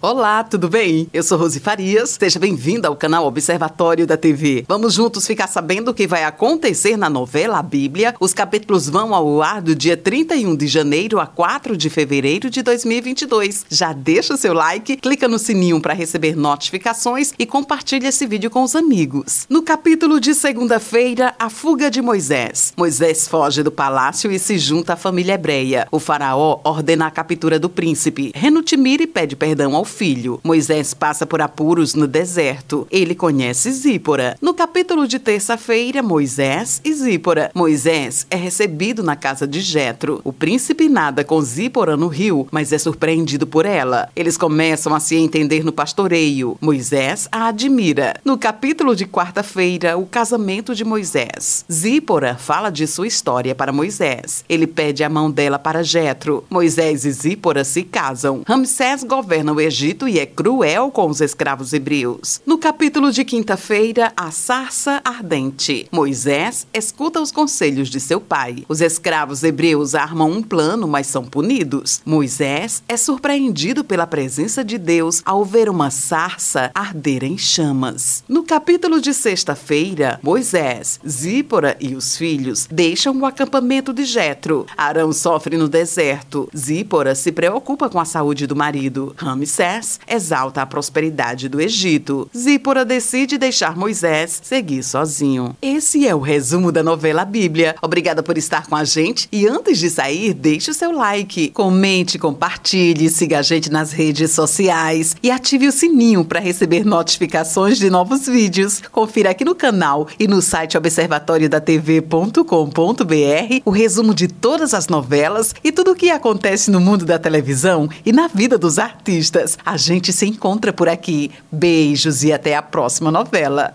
Olá, tudo bem? Eu sou Rose Farias. Seja bem-vinda ao canal Observatório da TV. Vamos juntos ficar sabendo o que vai acontecer na novela Bíblia. Os capítulos vão ao ar do dia 31 de janeiro a 4 de fevereiro de 2022. Já deixa o seu like, clica no sininho para receber notificações e compartilha esse vídeo com os amigos. No capítulo de segunda-feira, a fuga de Moisés. Moisés foge do palácio e se junta à família hebreia. O faraó ordena a captura do príncipe. Renutimir pede perdão ao filho. Moisés passa por apuros no deserto. Ele conhece Zípora. No capítulo de terça-feira, Moisés e Zípora. Moisés é recebido na casa de Jetro. O príncipe nada com Zípora no rio, mas é surpreendido por ela. Eles começam a se entender no pastoreio. Moisés a admira. No capítulo de quarta-feira, o casamento de Moisés. Zípora fala de sua história para Moisés. Ele pede a mão dela para Jetro. Moisés e Zípora se casam. Ramsés governa o Egito Egito e é cruel com os escravos hebreus. No capítulo de quinta-feira, a sarça ardente. Moisés escuta os conselhos de seu pai. Os escravos hebreus armam um plano, mas são punidos. Moisés é surpreendido pela presença de Deus ao ver uma sarça arder em chamas. No capítulo de sexta-feira, Moisés, Zípora e os filhos deixam o acampamento de Jetro. Arão sofre no deserto. Zípora se preocupa com a saúde do marido. Ramsés Moisés exalta a prosperidade do Egito. Zípora decide deixar Moisés seguir sozinho. Esse é o resumo da novela Bíblia. Obrigada por estar com a gente e antes de sair, deixe o seu like, comente, compartilhe, siga a gente nas redes sociais e ative o sininho para receber notificações de novos vídeos. Confira aqui no canal e no site observatoriodatv.com.br o resumo de todas as novelas e tudo o que acontece no mundo da televisão e na vida dos artistas. A gente se encontra por aqui. Beijos e até a próxima novela.